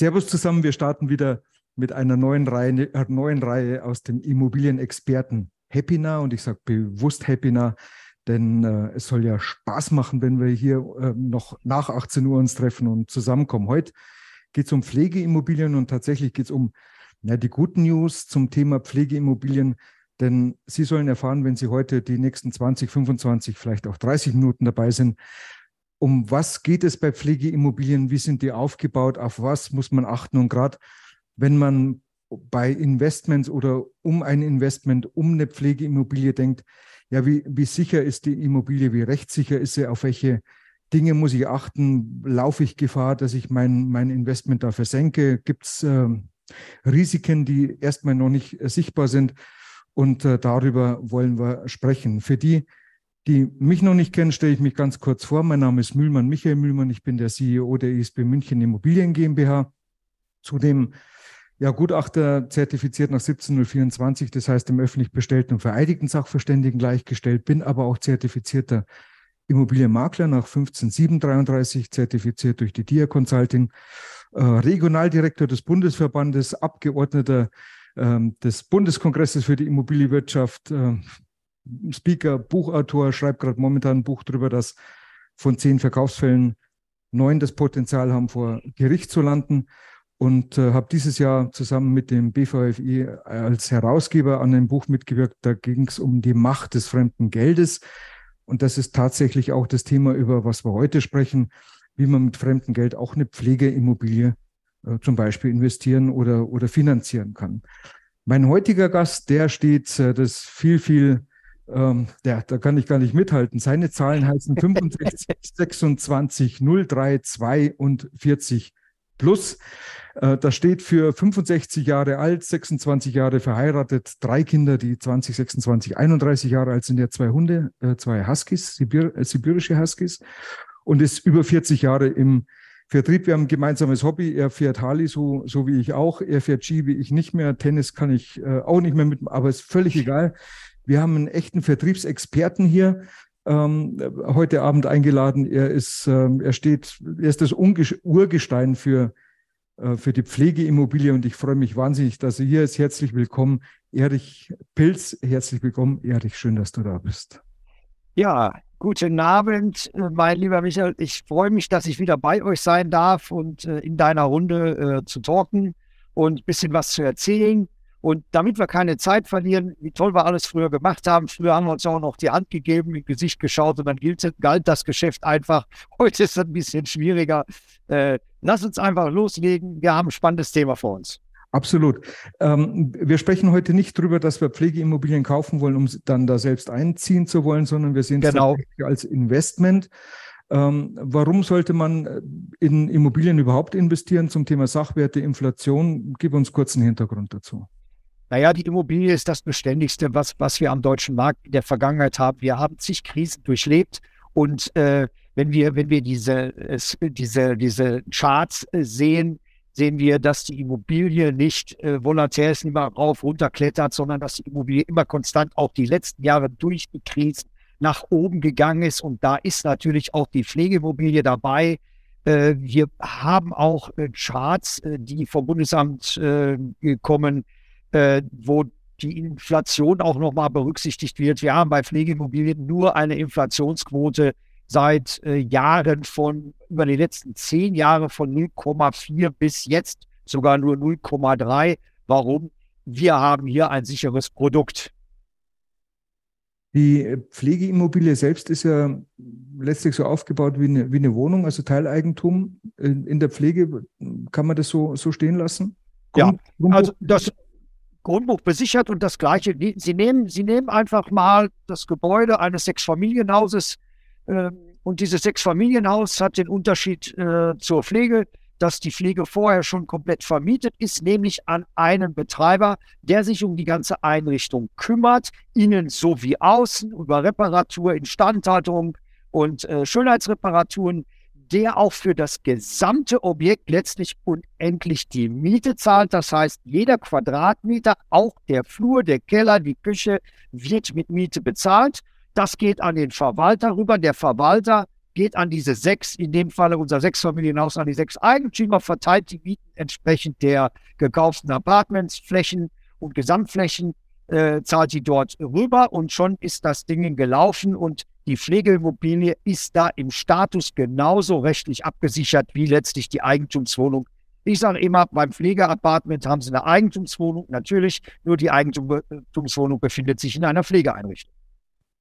Servus zusammen, wir starten wieder mit einer neuen Reihe, äh, neuen Reihe aus dem Immobilienexperten Happinar und ich sage bewusst Happinar, denn äh, es soll ja Spaß machen, wenn wir hier äh, noch nach 18 Uhr uns treffen und zusammenkommen. Heute geht es um Pflegeimmobilien und tatsächlich geht es um ja, die guten News zum Thema Pflegeimmobilien denn Sie sollen erfahren, wenn Sie heute die nächsten 20, 25, vielleicht auch 30 Minuten dabei sind, um was geht es bei Pflegeimmobilien? Wie sind die aufgebaut? Auf was muss man achten? Und gerade wenn man bei Investments oder um ein Investment, um eine Pflegeimmobilie denkt, ja, wie, wie sicher ist die Immobilie? Wie rechtssicher ist sie? Auf welche Dinge muss ich achten? Laufe ich Gefahr, dass ich mein, mein Investment da versenke? Gibt es äh, Risiken, die erstmal noch nicht äh, sichtbar sind? Und äh, darüber wollen wir sprechen. Für die, die mich noch nicht kennen, stelle ich mich ganz kurz vor. Mein Name ist Mühlmann, Michael Mühlmann. Ich bin der CEO der ISB München Immobilien GmbH. Zudem ja, Gutachter zertifiziert nach 17024, das heißt im öffentlich bestellten und vereidigten Sachverständigen gleichgestellt, bin aber auch zertifizierter Immobilienmakler nach 15733, zertifiziert durch die DIA Consulting, äh, Regionaldirektor des Bundesverbandes, Abgeordneter ähm, des Bundeskongresses für die Immobilienwirtschaft, äh, Speaker, Buchautor, schreibt gerade momentan ein Buch darüber, dass von zehn Verkaufsfällen neun das Potenzial haben, vor Gericht zu landen. Und äh, habe dieses Jahr zusammen mit dem BVFI als Herausgeber an einem Buch mitgewirkt. Da ging es um die Macht des fremden Geldes. Und das ist tatsächlich auch das Thema, über was wir heute sprechen, wie man mit fremdem Geld auch eine Pflegeimmobilie äh, zum Beispiel investieren oder, oder finanzieren kann. Mein heutiger Gast, der steht äh, das viel, viel, ähm, der, da kann ich gar nicht mithalten. Seine Zahlen heißen 65, 26, 03, 42 plus. Äh, das steht für 65 Jahre alt, 26 Jahre verheiratet, drei Kinder, die 20, 26, 31 Jahre alt sind, ja zwei Hunde, äh, zwei Huskies, Sibir, äh, sibirische Huskies und ist über 40 Jahre im Vertrieb, wir haben ein gemeinsames Hobby. Er fährt Harley, so, so wie ich auch. Er fährt Ski, wie ich nicht mehr. Tennis kann ich äh, auch nicht mehr mit, aber ist völlig egal. Wir haben einen echten Vertriebsexperten hier ähm, heute Abend eingeladen. Er ist, ähm, er steht, er ist das Urgestein für, äh, für die Pflegeimmobilie und ich freue mich wahnsinnig, dass er hier ist. Herzlich willkommen, Erich Pilz. Herzlich willkommen, Erich. Schön, dass du da bist. Ja, Guten Abend, äh, mein lieber Michael. Ich freue mich, dass ich wieder bei euch sein darf und äh, in deiner Runde äh, zu talken und ein bisschen was zu erzählen. Und damit wir keine Zeit verlieren, wie toll wir alles früher gemacht haben. Früher haben wir uns auch noch die Hand gegeben, im Gesicht geschaut und dann gilt, galt das Geschäft einfach. Heute ist es ein bisschen schwieriger. Äh, lass uns einfach loslegen. Wir haben ein spannendes Thema vor uns. Absolut. Ähm, wir sprechen heute nicht darüber, dass wir Pflegeimmobilien kaufen wollen, um dann da selbst einziehen zu wollen, sondern wir sehen genau. es als Investment. Ähm, warum sollte man äh, in Immobilien überhaupt investieren zum Thema Sachwerte, Inflation? Gib uns kurz einen Hintergrund dazu. Naja, die Immobilie ist das Beständigste, was, was wir am deutschen Markt in der Vergangenheit haben. Wir haben zig Krisen durchlebt und äh, wenn wir, wenn wir diese, diese, diese Charts äh, sehen, sehen wir, dass die Immobilie nicht äh, volatil ist, immer rauf, runter klettert, sondern dass die Immobilie immer konstant auch die letzten Jahre durch die Krise nach oben gegangen ist. Und da ist natürlich auch die Pflegeimmobilie dabei. Äh, wir haben auch äh, Charts, äh, die vom Bundesamt äh, kommen, äh, wo die Inflation auch nochmal berücksichtigt wird. Wir haben bei Pflegeimmobilien nur eine Inflationsquote seit äh, Jahren von, über die letzten zehn Jahre von 0,4 bis jetzt sogar nur 0,3. Warum? Wir haben hier ein sicheres Produkt. Die Pflegeimmobilie selbst ist ja letztlich so aufgebaut wie eine, wie eine Wohnung, also Teileigentum. In der Pflege kann man das so, so stehen lassen? Grund, ja, also das Grundbuch besichert und das Gleiche. Sie nehmen, Sie nehmen einfach mal das Gebäude eines Sechsfamilienhauses, ähm, und dieses Sechsfamilienhaus hat den Unterschied äh, zur Pflege, dass die Pflege vorher schon komplett vermietet ist, nämlich an einen Betreiber, der sich um die ganze Einrichtung kümmert, innen sowie außen, über Reparatur, Instandhaltung und äh, Schönheitsreparaturen, der auch für das gesamte Objekt letztlich unendlich die Miete zahlt. Das heißt, jeder Quadratmeter, auch der Flur, der Keller, die Küche, wird mit Miete bezahlt. Das geht an den Verwalter rüber. Der Verwalter geht an diese sechs, in dem Falle unser Sechsfamilienhaus, an die sechs Eigentümer, verteilt die Mieten entsprechend der gekauften Apartments, Flächen und Gesamtflächen, äh, zahlt die dort rüber und schon ist das Ding gelaufen und die Pflegeimmobilie ist da im Status genauso rechtlich abgesichert wie letztlich die Eigentumswohnung. Ich sage immer, beim Pflegeapartment haben Sie eine Eigentumswohnung, natürlich, nur die Eigentumswohnung befindet sich in einer Pflegeeinrichtung.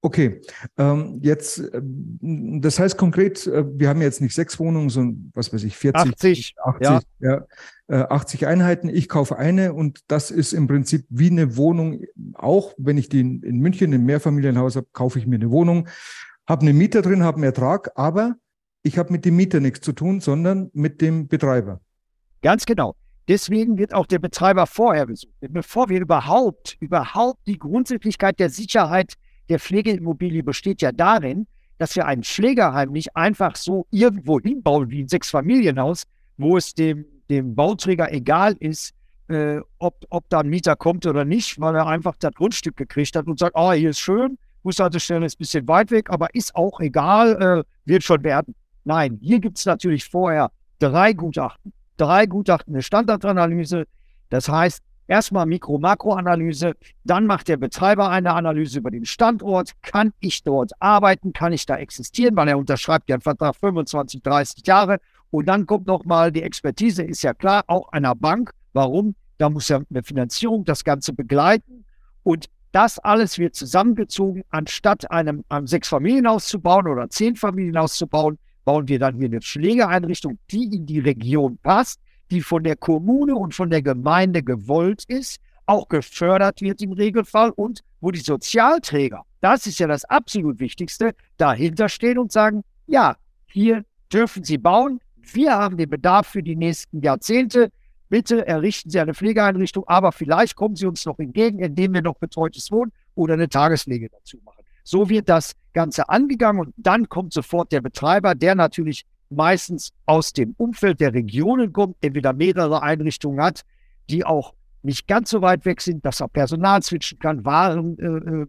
Okay, ähm, jetzt, äh, das heißt konkret, äh, wir haben jetzt nicht sechs Wohnungen, sondern was weiß ich, 40, 80, 80, ja. Ja, äh, 80 Einheiten. Ich kaufe eine und das ist im Prinzip wie eine Wohnung. Auch wenn ich die in, in München im Mehrfamilienhaus habe, kaufe ich mir eine Wohnung, habe einen Mieter drin, habe einen Ertrag, aber ich habe mit dem Mieter nichts zu tun, sondern mit dem Betreiber. Ganz genau. Deswegen wird auch der Betreiber vorher besucht. Bevor wir überhaupt, überhaupt die Grundsätzlichkeit der Sicherheit der Pflegeimmobilie besteht ja darin, dass wir ein Pflegeheim nicht einfach so irgendwo hinbauen wie ein Sechsfamilienhaus, wo es dem, dem Bauträger egal ist, äh, ob, ob da ein Mieter kommt oder nicht, weil er einfach das Grundstück gekriegt hat und sagt, oh, hier ist schön, Bushaltestelle ist ein bisschen weit weg, aber ist auch egal, äh, wird schon werden. Nein, hier gibt es natürlich vorher drei Gutachten. Drei Gutachten, eine Standardanalyse. Das heißt, Erstmal Mikro-Makro-Analyse, dann macht der Betreiber eine Analyse über den Standort. Kann ich dort arbeiten? Kann ich da existieren? Weil er unterschreibt ja einen Vertrag 25, 30 Jahre. Und dann kommt nochmal die Expertise, ist ja klar, auch einer Bank. Warum? Da muss ja eine Finanzierung das Ganze begleiten. Und das alles wird zusammengezogen. Anstatt einem, einem Sechs-Familienhaus zu bauen oder Zehn-Familienhaus zu bauen, bauen wir dann hier eine Pflegeeinrichtung, die in die Region passt die von der Kommune und von der Gemeinde gewollt ist, auch gefördert wird im Regelfall und wo die Sozialträger, das ist ja das absolut Wichtigste, dahinter stehen und sagen, ja, hier dürfen Sie bauen, wir haben den Bedarf für die nächsten Jahrzehnte, bitte errichten Sie eine Pflegeeinrichtung, aber vielleicht kommen Sie uns noch entgegen, indem wir noch betreutes Wohnen oder eine Tagespflege dazu machen. So wird das Ganze angegangen und dann kommt sofort der Betreiber, der natürlich meistens aus dem Umfeld der Regionen kommt, entweder mehrere Einrichtungen hat, die auch nicht ganz so weit weg sind, dass er Personal switchen kann, Waren äh, äh,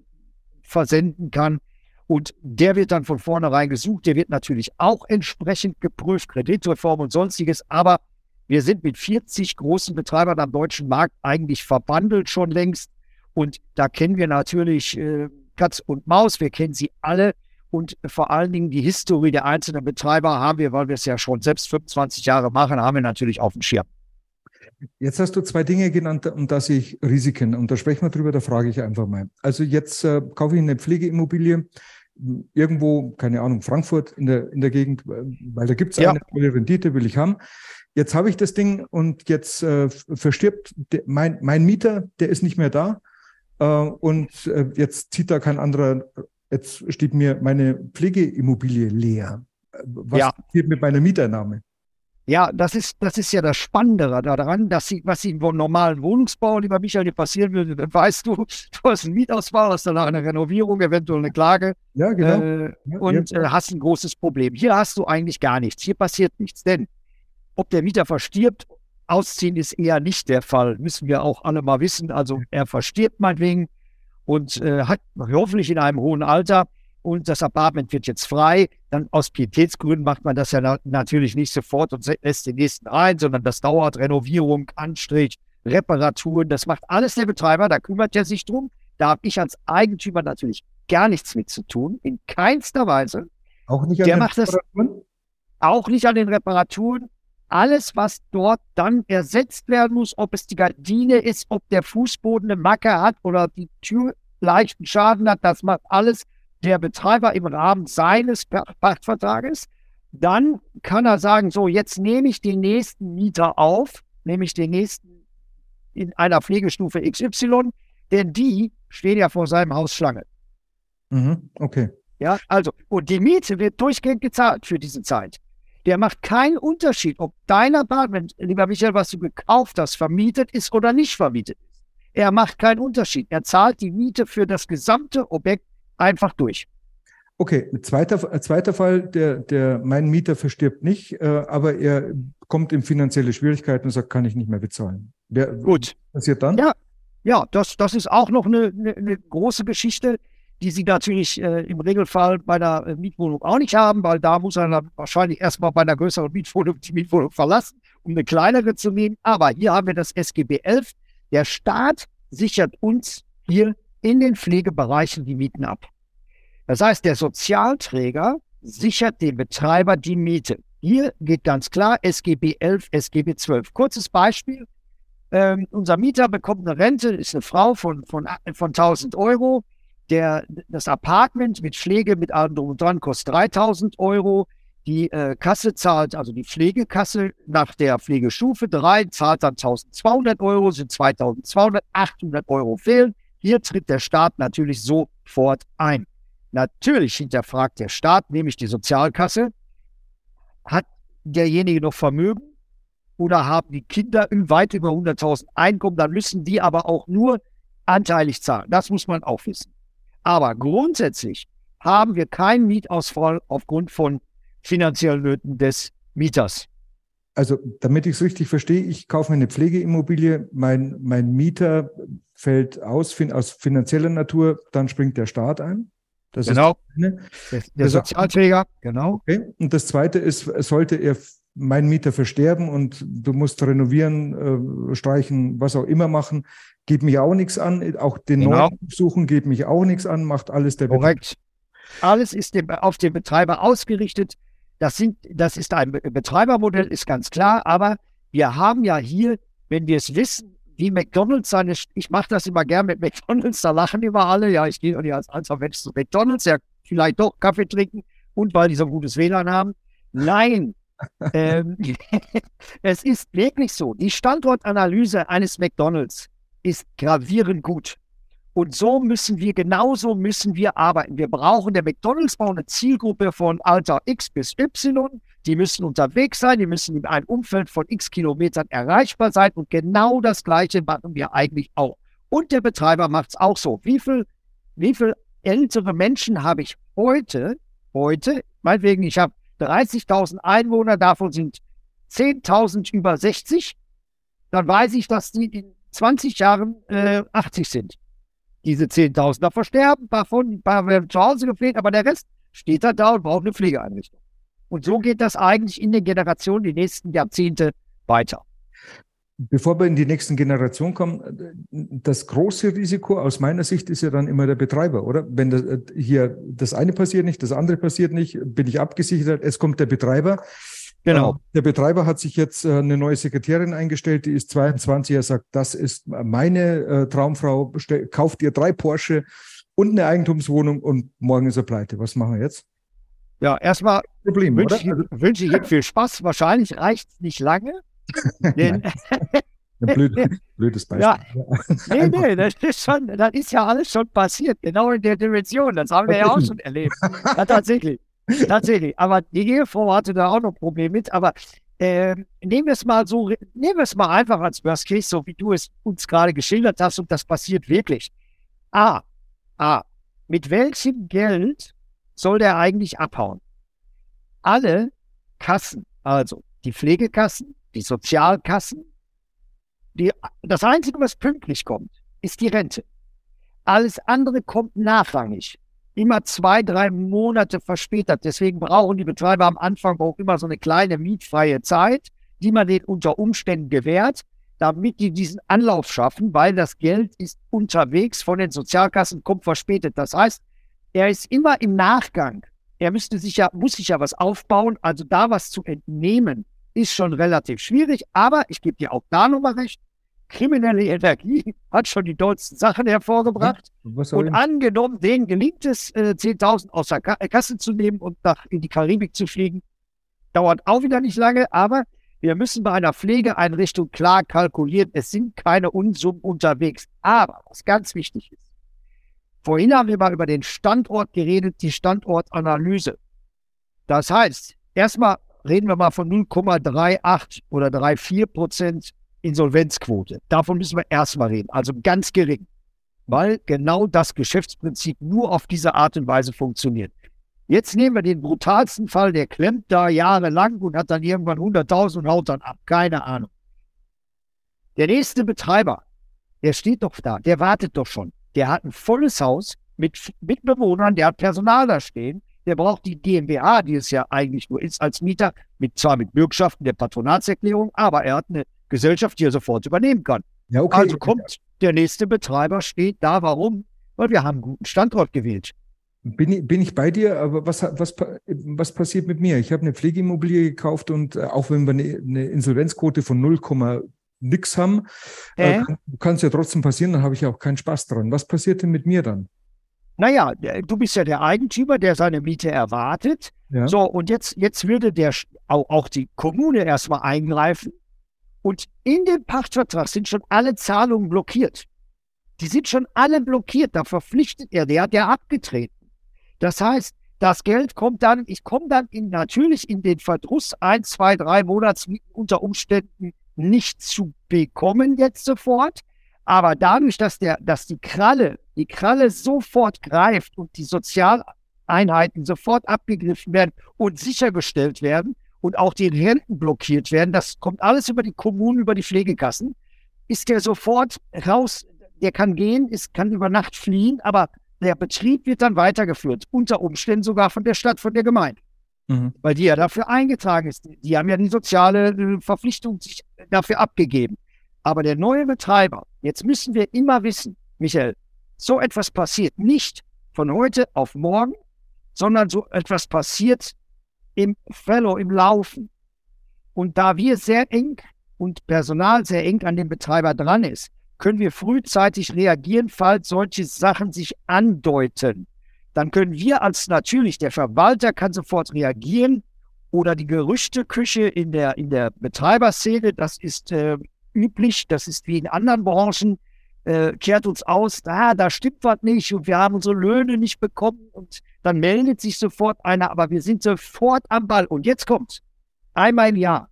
versenden kann. Und der wird dann von vornherein gesucht. Der wird natürlich auch entsprechend geprüft, Kreditreform und sonstiges. Aber wir sind mit 40 großen Betreibern am deutschen Markt eigentlich verbandelt schon längst. Und da kennen wir natürlich äh, Katz und Maus. Wir kennen sie alle. Und vor allen Dingen die Historie der einzelnen Betreiber haben wir, weil wir es ja schon selbst 25 Jahre machen, haben wir natürlich auf dem Schirm. Jetzt hast du zwei Dinge genannt, um das ich Risiken. Und da sprechen wir drüber, da frage ich einfach mal. Also jetzt äh, kaufe ich eine Pflegeimmobilie irgendwo, keine Ahnung, Frankfurt in der, in der Gegend, weil da gibt es ja. eine tolle Rendite, will ich haben. Jetzt habe ich das Ding und jetzt äh, verstirbt de, mein, mein Mieter, der ist nicht mehr da. Äh, und äh, jetzt zieht da kein anderer Jetzt steht mir meine Pflegeimmobilie leer. Was ja. passiert mit meiner Mieteinnahme? Ja, das ist, das ist ja das Spannende daran, dass sie, was im normalen Wohnungsbau, lieber Michael, dir passieren würde, dann weißt du, du hast einen Mietausbau, hast danach eine Renovierung, eventuell eine Klage. Ja, genau. Äh, ja, und ja. Äh, hast ein großes Problem. Hier hast du eigentlich gar nichts. Hier passiert nichts. Denn ob der Mieter verstirbt, ausziehen ist eher nicht der Fall. Müssen wir auch alle mal wissen. Also er verstirbt meinetwegen und äh, hat hoffentlich in einem hohen Alter und das Apartment wird jetzt frei, dann aus Pietätsgründen macht man das ja na natürlich nicht sofort und lässt den nächsten rein, sondern das dauert Renovierung, Anstrich, Reparaturen, das macht alles der Betreiber, da kümmert er sich drum. Da habe ich als Eigentümer natürlich gar nichts mit zu tun, in keinster Weise. Auch nicht an der den macht Reparaturen? Das, auch nicht an den Reparaturen alles, was dort dann ersetzt werden muss, ob es die Gardine ist, ob der Fußboden eine Macke hat oder die Tür leichten Schaden hat, das macht alles der Betreiber im Rahmen seines Pachtvertrages. Dann kann er sagen, so, jetzt nehme ich den nächsten Mieter auf, nehme ich den nächsten in einer Pflegestufe XY, denn die stehen ja vor seinem Haus Schlange. Mhm, okay. Ja, also, und die Miete wird durchgehend gezahlt für diese Zeit. Der macht keinen Unterschied, ob dein Apartment, lieber Michael, was du gekauft hast, vermietet ist oder nicht vermietet ist. Er macht keinen Unterschied. Er zahlt die Miete für das gesamte Objekt einfach durch. Okay, zweiter, zweiter Fall, der, der, mein Mieter verstirbt nicht, äh, aber er kommt in finanzielle Schwierigkeiten und sagt, kann ich nicht mehr bezahlen. Wer, Gut. Was passiert dann? Ja, ja das, das ist auch noch eine, eine, eine große Geschichte, die Sie natürlich äh, im Regelfall bei der äh, Mietwohnung auch nicht haben, weil da muss er wahrscheinlich erstmal bei einer größeren Mietwohnung die Mietwohnung verlassen, um eine kleinere zu nehmen. Aber hier haben wir das SGB 11. Der Staat sichert uns hier in den Pflegebereichen die Mieten ab. Das heißt, der Sozialträger sichert dem Betreiber die Miete. Hier geht ganz klar SGB 11, SGB 12. Kurzes Beispiel. Ähm, unser Mieter bekommt eine Rente, ist eine Frau von, von, von 1000 Euro. Der, das Apartment mit Pflege, mit allem drum und dran, kostet 3000 Euro. Die äh, Kasse zahlt, also die Pflegekasse nach der Pflegestufe 3, zahlt dann 1200 Euro, sind 2200, 800 Euro fehlen. Hier tritt der Staat natürlich sofort ein. Natürlich hinterfragt der Staat, nämlich die Sozialkasse, hat derjenige noch Vermögen oder haben die Kinder weit über 100.000 Einkommen, dann müssen die aber auch nur anteilig zahlen. Das muss man auch wissen. Aber grundsätzlich haben wir keinen Mietausfall aufgrund von finanziellen Nöten des Mieters. Also, damit ich es richtig verstehe, ich kaufe mir eine Pflegeimmobilie, mein, mein Mieter fällt aus aus finanzieller Natur, dann springt der Staat ein. Das genau. Der, der Sozialträger, genau. Okay. Und das zweite ist, sollte er mein Mieter versterben und du musst renovieren, äh, streichen, was auch immer machen, geht mich auch nichts an. Auch den genau. neuen suchen geht mich auch nichts an, macht alles der Korrekt. Alles ist dem, auf den Betreiber ausgerichtet. Das, sind, das ist ein Betreibermodell, ist ganz klar, aber wir haben ja hier, wenn wir es wissen, wie McDonalds seine, ich mache das immer gern mit McDonalds, da lachen immer alle, ja, ich gehe nicht als alter Mensch zu McDonalds, ja, vielleicht doch Kaffee trinken und weil die so gutes WLAN haben. Nein, ähm, es ist wirklich so, die Standortanalyse eines McDonalds ist gravierend gut. Und so müssen wir, genauso müssen wir arbeiten. Wir brauchen, der McDonalds braucht eine Zielgruppe von Alter X bis Y. Die müssen unterwegs sein, die müssen in einem Umfeld von X Kilometern erreichbar sein. Und genau das Gleiche machen wir eigentlich auch. Und der Betreiber macht es auch so. Wie viel, wie viel ältere Menschen habe ich heute, heute, meinetwegen, ich habe 30.000 Einwohner, davon sind 10.000 über 60, dann weiß ich, dass die in 20 Jahren äh, 80 sind diese 10.000 da versterben, ein paar von, ein paar werden zu Hause gepflegt, aber der Rest steht da da und braucht eine Pflegeeinrichtung. Und so geht das eigentlich in den Generationen die nächsten Jahrzehnte weiter. Bevor wir in die nächsten Generationen kommen, das große Risiko aus meiner Sicht ist ja dann immer der Betreiber, oder? Wenn das, hier das eine passiert nicht, das andere passiert nicht, bin ich abgesichert, es kommt der Betreiber. Genau. Äh, der Betreiber hat sich jetzt äh, eine neue Sekretärin eingestellt, die ist 22. Er sagt, das ist meine äh, Traumfrau, kauft ihr drei Porsche und eine Eigentumswohnung und morgen ist er pleite. Was machen wir jetzt? Ja, erstmal Problem, wünsche, ich, wünsche ich Ihnen viel Spaß. Wahrscheinlich reicht es nicht lange. denn, Blöd, blödes Beispiel. Ja, nee, nee, das ist, schon, das ist ja alles schon passiert, genau in der Dimension. Das haben wir ja auch schon erlebt. Ja, tatsächlich. Tatsächlich. Aber die Ehefrau hatte da auch noch Probleme mit. Aber äh, nehmen wir es mal so, nehmen wir es mal einfach als Worst Case, so wie du es uns gerade geschildert hast und das passiert wirklich. A. A. Mit welchem Geld soll der eigentlich abhauen? Alle Kassen, also die Pflegekassen, die Sozialkassen, die, das Einzige, was pünktlich kommt, ist die Rente. Alles andere kommt nachrangig immer zwei, drei Monate verspätet. Deswegen brauchen die Betreiber am Anfang auch immer so eine kleine mietfreie Zeit, die man denen unter Umständen gewährt, damit die diesen Anlauf schaffen, weil das Geld ist unterwegs von den Sozialkassen, kommt verspätet. Das heißt, er ist immer im Nachgang. Er müsste sich ja, muss sich ja was aufbauen. Also da was zu entnehmen, ist schon relativ schwierig. Aber ich gebe dir auch da nochmal recht kriminelle Energie hat schon die dollsten Sachen hervorgebracht. Ja, und angenommen, denen gelingt es, äh, 10.000 aus der äh, Kasse zu nehmen und nach in die Karibik zu fliegen, dauert auch wieder nicht lange, aber wir müssen bei einer Pflegeeinrichtung klar kalkulieren, es sind keine Unsummen unterwegs. Aber was ganz wichtig ist, Vorhin haben wir mal über den Standort geredet, die Standortanalyse. Das heißt, erstmal reden wir mal von 0,38 oder 3,4 Prozent Insolvenzquote. Davon müssen wir erstmal reden, also ganz gering, weil genau das Geschäftsprinzip nur auf diese Art und Weise funktioniert. Jetzt nehmen wir den brutalsten Fall, der klemmt da jahrelang und hat dann irgendwann 100.000 und haut dann ab. Keine Ahnung. Der nächste Betreiber, der steht doch da, der wartet doch schon. Der hat ein volles Haus mit, mit Bewohnern, der hat Personal da stehen, der braucht die GmbH, die es ja eigentlich nur ist als Mieter, mit, zwar mit Bürgschaften der Patronatserklärung, aber er hat eine Gesellschaft, die er sofort übernehmen kann. Ja, okay. Also kommt der nächste Betreiber, steht da. Warum? Weil wir haben einen guten Standort gewählt. Bin ich, bin ich bei dir, aber was, was, was passiert mit mir? Ich habe eine Pflegeimmobilie gekauft und äh, auch wenn wir eine, eine Insolvenzquote von 0, nix haben, äh? kann es ja trotzdem passieren, dann habe ich ja auch keinen Spaß dran. Was passiert denn mit mir dann? Naja, du bist ja der Eigentümer, der seine Miete erwartet. Ja. So, und jetzt, jetzt würde der auch, auch die Kommune erstmal eingreifen. Und in dem Pachtvertrag sind schon alle Zahlungen blockiert. Die sind schon alle blockiert. Da verpflichtet er, der hat ja abgetreten. Das heißt, das Geld kommt dann, ich komme dann in, natürlich in den Verdruss, ein, zwei, drei Monatsmieten unter Umständen nicht zu bekommen jetzt sofort. Aber dadurch, dass, der, dass die Kralle, die Kralle sofort greift und die Sozialeinheiten sofort abgegriffen werden und sichergestellt werden und auch die Renten blockiert werden, das kommt alles über die Kommunen, über die Pflegekassen, ist der sofort raus, der kann gehen, ist, kann über Nacht fliehen, aber der Betrieb wird dann weitergeführt, unter Umständen sogar von der Stadt, von der Gemeinde. Mhm. Weil die ja dafür eingetragen ist. Die haben ja die soziale äh, Verpflichtung sich dafür abgegeben. Aber der neue Betreiber, jetzt müssen wir immer wissen, Michael, so etwas passiert nicht von heute auf morgen, sondern so etwas passiert im Fellow, im Laufen. Und da wir sehr eng und Personal sehr eng an dem Betreiber dran ist, können wir frühzeitig reagieren, falls solche Sachen sich andeuten. Dann können wir als natürlich, der Verwalter kann sofort reagieren oder die Gerüchteküche in der, in der Betreiberszene, das ist äh, üblich, das ist wie in anderen Branchen, äh, kehrt uns aus, ah, da stimmt was nicht und wir haben unsere Löhne nicht bekommen und dann meldet sich sofort einer, aber wir sind sofort am Ball. Und jetzt kommt einmal im Jahr,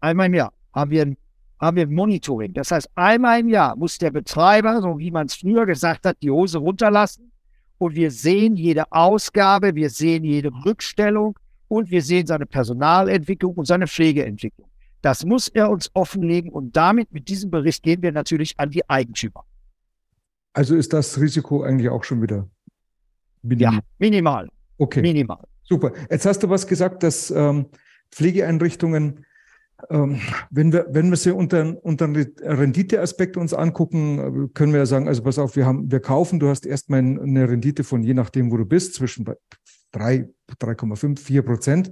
einmal im Jahr haben wir ein, haben wir ein Monitoring. Das heißt, einmal im Jahr muss der Betreiber, so wie man es früher gesagt hat, die Hose runterlassen und wir sehen jede Ausgabe, wir sehen jede Rückstellung und wir sehen seine Personalentwicklung und seine Pflegeentwicklung. Das muss er uns offenlegen und damit mit diesem Bericht gehen wir natürlich an die Eigentümer. Also ist das Risiko eigentlich auch schon wieder minimal? Ja, minimal. Okay. Minimal. Super. Jetzt hast du was gesagt, dass ähm, Pflegeeinrichtungen, ähm, wenn wir, wenn wir sie unter, unter Renditeaspekt uns angucken, können wir ja sagen, also pass auf, wir haben, wir kaufen, du hast erstmal eine Rendite von je nachdem, wo du bist, zwischen 3, 3,5, 4 Prozent.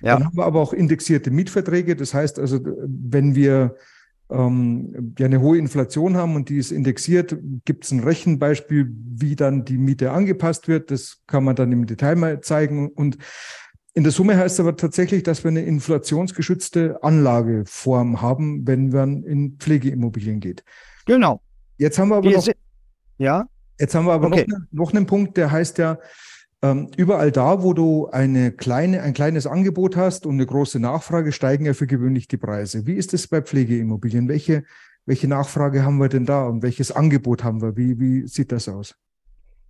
Ja. Dann haben wir aber auch indexierte Mietverträge. Das heißt also, wenn wir ähm, ja eine hohe Inflation haben und die ist indexiert, gibt es ein Rechenbeispiel, wie dann die Miete angepasst wird. Das kann man dann im Detail mal zeigen. Und in der Summe heißt es aber tatsächlich, dass wir eine inflationsgeschützte Anlageform haben, wenn man in Pflegeimmobilien geht. Genau. Jetzt haben wir aber noch, ja? Jetzt haben wir aber okay. noch, noch einen Punkt, der heißt ja, ähm, überall da, wo du eine kleine, ein kleines Angebot hast und eine große Nachfrage, steigen ja für gewöhnlich die Preise. Wie ist es bei Pflegeimmobilien? Welche, welche Nachfrage haben wir denn da und welches Angebot haben wir? Wie, wie sieht das aus?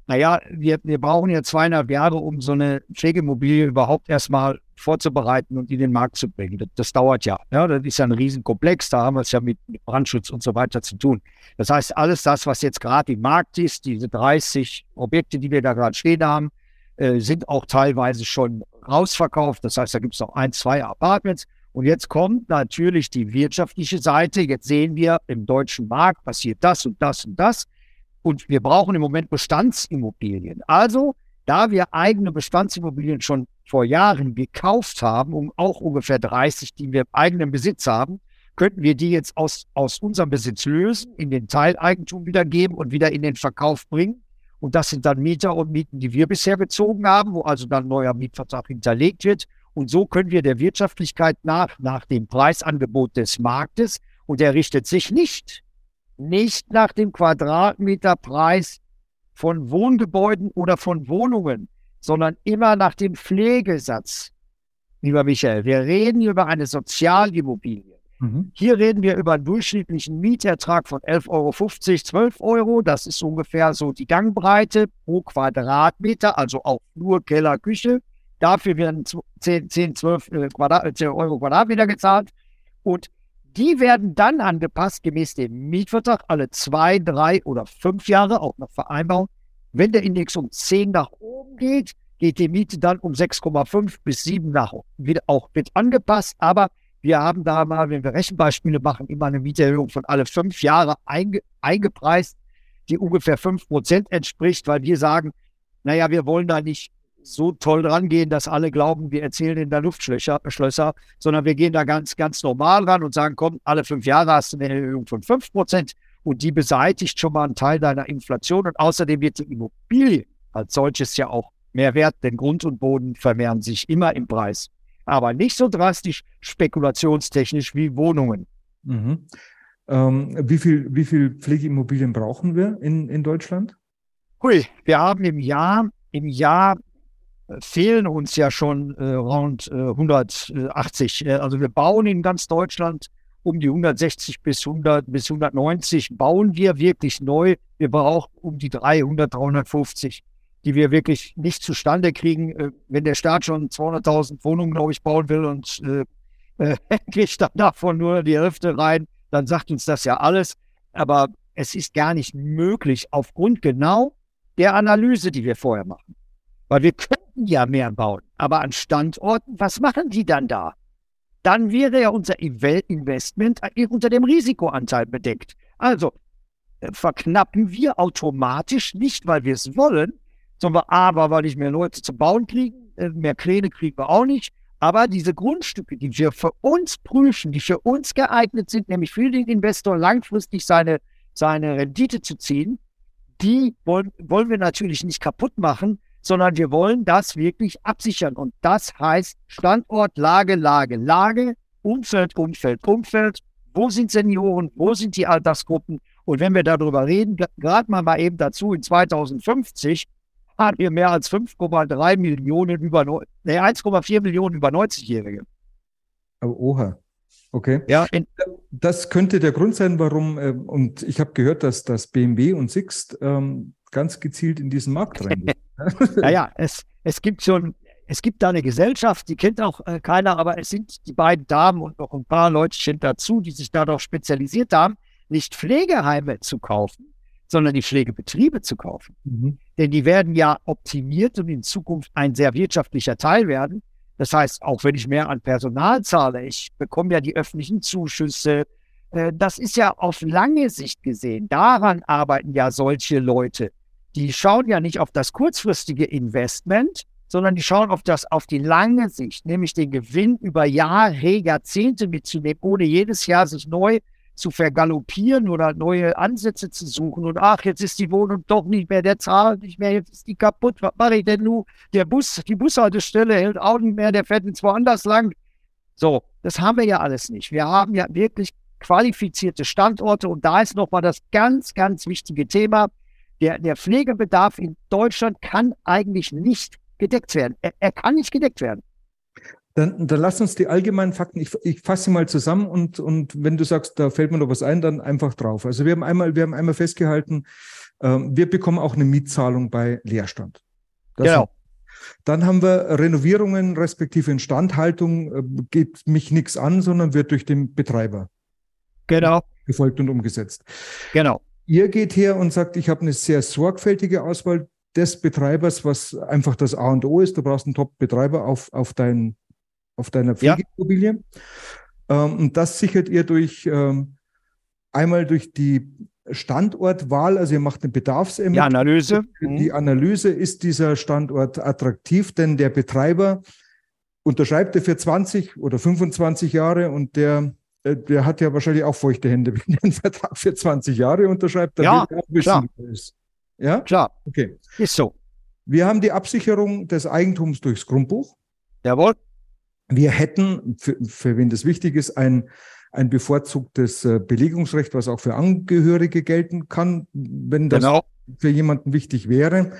Naja, wir, wir brauchen ja zweieinhalb Jahre, um so eine Pflegeimmobilie überhaupt erstmal vorzubereiten und in den Markt zu bringen. Das, das, dauert ja. ja. Das ist ja ein Riesenkomplex, da haben wir es ja mit Brandschutz und so weiter zu tun. Das heißt, alles das, was jetzt gerade im Markt ist, diese 30 Objekte, die wir da gerade stehen haben, äh, sind auch teilweise schon rausverkauft. Das heißt, da gibt es noch ein, zwei Apartments. Und jetzt kommt natürlich die wirtschaftliche Seite. Jetzt sehen wir, im deutschen Markt passiert das und das und das. Und wir brauchen im Moment Bestandsimmobilien. Also, da wir eigene Bestandsimmobilien schon vor Jahren gekauft haben, um auch ungefähr 30, die wir im eigenen Besitz haben, könnten wir die jetzt aus, aus unserem Besitz lösen, in den Teileigentum wiedergeben und wieder in den Verkauf bringen. Und das sind dann Mieter und Mieten, die wir bisher gezogen haben, wo also dann neuer Mietvertrag hinterlegt wird. Und so können wir der Wirtschaftlichkeit nach, nach dem Preisangebot des Marktes, und der richtet sich nicht, nicht nach dem Quadratmeterpreis von Wohngebäuden oder von Wohnungen, sondern immer nach dem Pflegesatz. Lieber Michael, wir reden über eine Sozialimmobilie. Mhm. Hier reden wir über einen durchschnittlichen Mietertrag von 11,50 Euro, 12 Euro. Das ist ungefähr so die Gangbreite pro Quadratmeter, also auch nur Keller, Küche. Dafür werden 10, 10 12 Quadrat, 10 Euro Quadratmeter gezahlt. Und die werden dann angepasst gemäß dem Mietvertrag alle zwei, drei oder fünf Jahre, auch nach Vereinbarung. Wenn der Index um 10 nach oben geht, geht die Miete dann um 6,5 bis 7 nach oben. Wieder auch wird angepasst, aber wir haben da mal, wenn wir Rechenbeispiele machen, immer eine Mieterhöhung von alle fünf Jahre einge, eingepreist, die ungefähr fünf Prozent entspricht, weil wir sagen, naja, wir wollen da nicht so toll rangehen, dass alle glauben, wir erzählen in der Luftschlösser, Schlösser, sondern wir gehen da ganz, ganz normal ran und sagen, komm, alle fünf Jahre hast du eine Erhöhung von fünf Prozent und die beseitigt schon mal einen Teil deiner Inflation und außerdem wird die Immobilie als solches ja auch mehr wert, denn Grund und Boden vermehren sich immer im Preis aber nicht so drastisch spekulationstechnisch wie Wohnungen. Mhm. Ähm, wie viel, wie viel Pflegeimmobilien brauchen wir in, in Deutschland? Hui, wir haben im Jahr, im Jahr äh, fehlen uns ja schon äh, rund äh, 180. Äh, also wir bauen in ganz Deutschland um die 160 bis 100 bis 190 bauen wir wirklich neu. Wir brauchen um die 300, 350 die wir wirklich nicht zustande kriegen. Äh, wenn der Staat schon 200.000 Wohnungen, glaube ich, bauen will und äh, äh, kriegt dann davon nur die Hälfte rein, dann sagt uns das ja alles. Aber es ist gar nicht möglich aufgrund genau der Analyse, die wir vorher machen. Weil wir könnten ja mehr bauen, aber an Standorten, was machen die dann da? Dann wäre ja unser Investment unter dem Risikoanteil bedeckt. Also äh, verknappen wir automatisch, nicht weil wir es wollen, sondern aber, weil ich mehr Leute zu bauen kriegen, äh, mehr Pläne kriegen wir auch nicht. Aber diese Grundstücke, die wir für uns prüfen, die für uns geeignet sind, nämlich für den Investor langfristig seine, seine Rendite zu ziehen, die wollen, wollen wir natürlich nicht kaputt machen, sondern wir wollen das wirklich absichern. Und das heißt Standort, Lage, Lage, Lage, Umfeld, Umfeld, Umfeld. Wo sind Senioren? Wo sind die Altersgruppen? Und wenn wir darüber reden, gerade mal eben dazu, in 2050 haben wir mehr als 5,3 Millionen über, nee, 1,4 Millionen über 90-Jährige. Oh, oha. Okay. Ja, das könnte der Grund sein, warum, äh, und ich habe gehört, dass das BMW und Sixt ähm, ganz gezielt in diesen Markt reingehen. naja, es, es gibt schon, es gibt da eine Gesellschaft, die kennt auch äh, keiner, aber es sind die beiden Damen und noch ein paar Leutchen dazu, die sich darauf spezialisiert haben, nicht Pflegeheime zu kaufen, sondern die Pflegebetriebe zu kaufen. Mhm. Denn die werden ja optimiert und in Zukunft ein sehr wirtschaftlicher Teil werden. Das heißt, auch wenn ich mehr an Personal zahle, ich bekomme ja die öffentlichen Zuschüsse. Äh, das ist ja auf lange Sicht gesehen. Daran arbeiten ja solche Leute. Die schauen ja nicht auf das kurzfristige Investment, sondern die schauen auf das, auf die lange Sicht, nämlich den Gewinn über Jahre, Jahrzehnte mitzunehmen, ohne jedes Jahr sich neu zu vergaloppieren oder neue Ansätze zu suchen und ach, jetzt ist die Wohnung doch nicht mehr, der zahlt nicht mehr, jetzt ist die kaputt, was mache ich denn nun? Der Bus, die Bushaltestelle hält auch nicht mehr, der fährt jetzt woanders lang. So, das haben wir ja alles nicht. Wir haben ja wirklich qualifizierte Standorte und da ist nochmal das ganz, ganz wichtige Thema. Der, der Pflegebedarf in Deutschland kann eigentlich nicht gedeckt werden. Er, er kann nicht gedeckt werden. Dann, dann lass uns die allgemeinen Fakten, ich, ich fasse sie mal zusammen und, und wenn du sagst, da fällt mir noch was ein, dann einfach drauf. Also wir haben einmal, wir haben einmal festgehalten, äh, wir bekommen auch eine Mietzahlung bei Leerstand. Das genau. Dann haben wir Renovierungen respektive Instandhaltung, äh, geht mich nichts an, sondern wird durch den Betreiber genau. gefolgt und umgesetzt. Genau. Ihr geht her und sagt, ich habe eine sehr sorgfältige Auswahl des Betreibers, was einfach das A und O ist. Du brauchst einen Top-Betreiber auf, auf dein auf deiner Pflegeimmobilie. Ja. Ähm, und das sichert ihr durch ähm, einmal durch die Standortwahl, also ihr macht eine Bedarfsanalyse. Die Analyse. Die mhm. Analyse, ist dieser Standort attraktiv, denn der Betreiber unterschreibt er für 20 oder 25 Jahre und der, äh, der hat ja wahrscheinlich auch feuchte Hände, wenn er einen Vertrag für 20 Jahre unterschreibt. Dann ja, auch wissen, klar. ist. Ja, klar. Okay. Ist so. Wir haben die Absicherung des Eigentums durchs Grundbuch. Jawohl. Wir hätten, für, für wen das wichtig ist, ein, ein bevorzugtes äh, Belegungsrecht, was auch für Angehörige gelten kann, wenn das, genau. für jemanden wichtig wäre.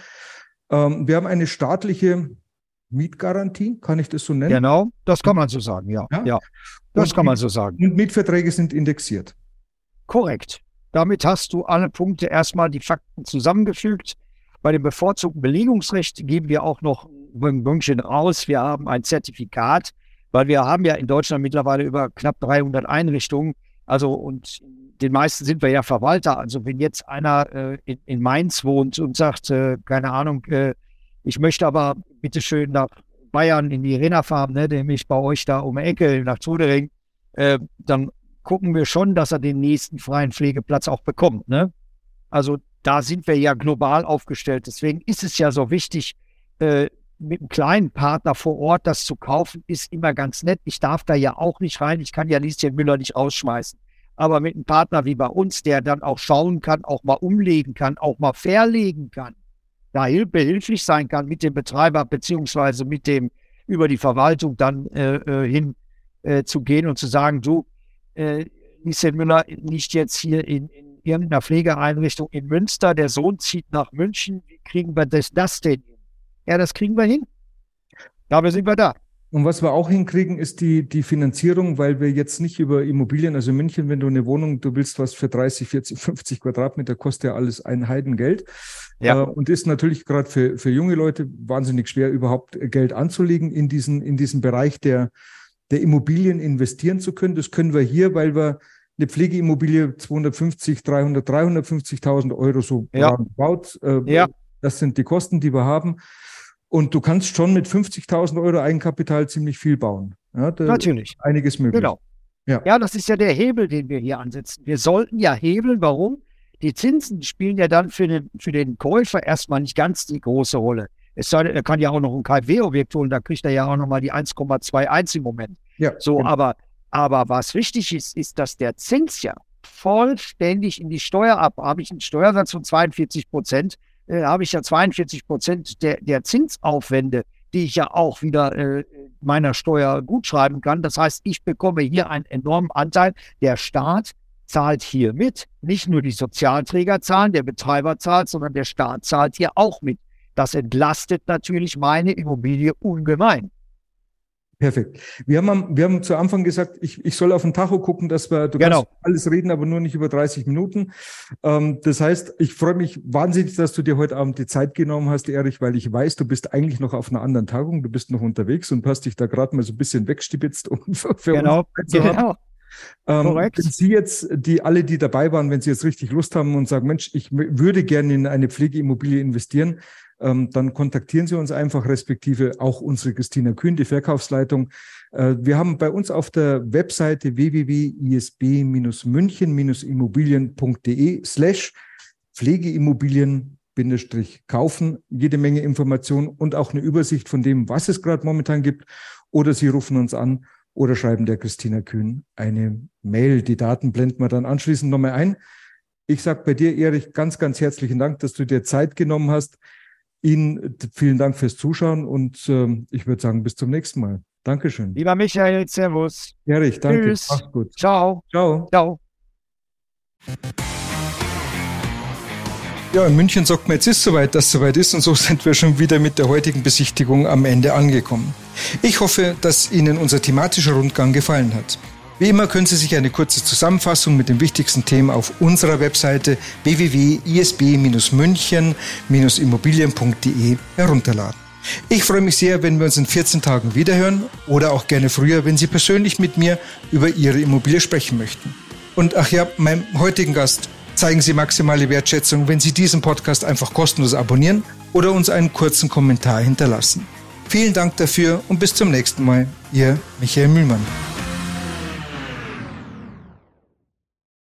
Ähm, wir haben eine staatliche Mietgarantie, kann ich das so nennen? Genau, das kann man so sagen, ja. Ja, ja das und kann man so sagen. Und Mietverträge sind indexiert. Korrekt. Damit hast du alle Punkte erstmal die Fakten zusammengefügt. Bei dem bevorzugten Belegungsrecht geben wir auch noch ein Bönkchen raus. Wir haben ein Zertifikat, weil wir haben ja in Deutschland mittlerweile über knapp 300 Einrichtungen. Also und den meisten sind wir ja Verwalter. Also wenn jetzt einer äh, in, in, Mainz wohnt und sagt, äh, keine Ahnung, äh, ich möchte aber bitteschön nach Bayern in die Arena fahren, ne, nämlich bei euch da um die Ecke nach Zudering, äh, dann gucken wir schon, dass er den nächsten freien Pflegeplatz auch bekommt. Ne? Also da sind wir ja global aufgestellt. Deswegen ist es ja so wichtig, äh, mit einem kleinen Partner vor Ort das zu kaufen, ist immer ganz nett. Ich darf da ja auch nicht rein. Ich kann ja Lieschen Müller nicht rausschmeißen. Aber mit einem Partner wie bei uns, der dann auch schauen kann, auch mal umlegen kann, auch mal verlegen kann, da behilflich sein kann mit dem Betreiber beziehungsweise mit dem über die Verwaltung dann äh, äh, hin äh, zu gehen und zu sagen, du, äh, Lieschen Müller nicht jetzt hier in, in irgendeiner Pflegeeinrichtung in Münster, der Sohn zieht nach München, wie kriegen wir das, das denn hin? Ja, das kriegen wir hin. Dabei sind wir da. Und was wir auch hinkriegen, ist die, die Finanzierung, weil wir jetzt nicht über Immobilien, also in München, wenn du eine Wohnung, du willst was für 30, 40, 50 Quadratmeter, kostet ja alles ein Heidengeld. Ja. Äh, und ist natürlich gerade für, für junge Leute wahnsinnig schwer, überhaupt Geld anzulegen in diesen, in diesen Bereich der, der Immobilien investieren zu können. Das können wir hier, weil wir eine Pflegeimmobilie 250, 300, 350.000 Euro so ja. baut. Äh, ja. Das sind die Kosten, die wir haben. Und du kannst schon mit 50.000 Euro Eigenkapital ziemlich viel bauen. Ja, Natürlich. Einiges möglich. Genau. Ja. ja, das ist ja der Hebel, den wir hier ansetzen. Wir sollten ja hebeln. Warum? Die Zinsen spielen ja dann für den, für den Käufer erstmal nicht ganz die große Rolle. Es sei denn, er kann ja auch noch ein KfW-Objekt holen, da kriegt er ja auch nochmal die 1,21 im Moment. Ja, so, genau. aber, aber was wichtig ist, ist, dass der Zins ja vollständig in die Steuer ab. Habe ich einen Steuersatz von 42 Prozent, äh, habe ich ja 42 Prozent der, der Zinsaufwände, die ich ja auch wieder äh, meiner Steuer gutschreiben kann. Das heißt, ich bekomme hier einen enormen Anteil. Der Staat zahlt hier mit. Nicht nur die Sozialträger zahlen, der Betreiber zahlt, sondern der Staat zahlt hier auch mit. Das entlastet natürlich meine Immobilie ungemein. Perfekt. Wir haben, wir haben zu Anfang gesagt, ich, ich soll auf den Tacho gucken, dass wir, du genau. kannst alles reden, aber nur nicht über 30 Minuten. Ähm, das heißt, ich freue mich wahnsinnig, dass du dir heute Abend die Zeit genommen hast, Erich, weil ich weiß, du bist eigentlich noch auf einer anderen Tagung, du bist noch unterwegs und hast dich da gerade mal so ein bisschen wegstibitzt, um für genau. uns zu genau. Ähm, Korrekt. Wenn Sie jetzt, die alle, die dabei waren, wenn Sie jetzt richtig Lust haben und sagen, Mensch, ich würde gerne in eine Pflegeimmobilie investieren, ähm, dann kontaktieren Sie uns einfach, respektive auch unsere Christina Kühn, die Verkaufsleitung. Äh, wir haben bei uns auf der Webseite www.isb-münchen-immobilien.de slash Pflegeimmobilien kaufen, jede Menge Informationen und auch eine Übersicht von dem, was es gerade momentan gibt. Oder Sie rufen uns an oder schreiben der Christina Kühn eine Mail. Die Daten blenden wir dann anschließend nochmal ein. Ich sage bei dir, Erich, ganz, ganz herzlichen Dank, dass du dir Zeit genommen hast. Ihnen vielen Dank fürs Zuschauen und äh, ich würde sagen, bis zum nächsten Mal. Dankeschön. Lieber Michael, Servus. Erich, danke. Tschüss. Mach's gut. Ciao. Ciao. Ciao. Ja, in München sagt man, jetzt ist soweit, dass soweit ist und so sind wir schon wieder mit der heutigen Besichtigung am Ende angekommen. Ich hoffe, dass Ihnen unser thematischer Rundgang gefallen hat. Wie immer können Sie sich eine kurze Zusammenfassung mit den wichtigsten Themen auf unserer Webseite www.isb-münchen-immobilien.de herunterladen. Ich freue mich sehr, wenn wir uns in 14 Tagen wiederhören oder auch gerne früher, wenn Sie persönlich mit mir über Ihre Immobilie sprechen möchten. Und ach ja, meinem heutigen Gast zeigen Sie maximale Wertschätzung, wenn Sie diesen Podcast einfach kostenlos abonnieren oder uns einen kurzen Kommentar hinterlassen. Vielen Dank dafür und bis zum nächsten Mal. Ihr Michael Mühlmann.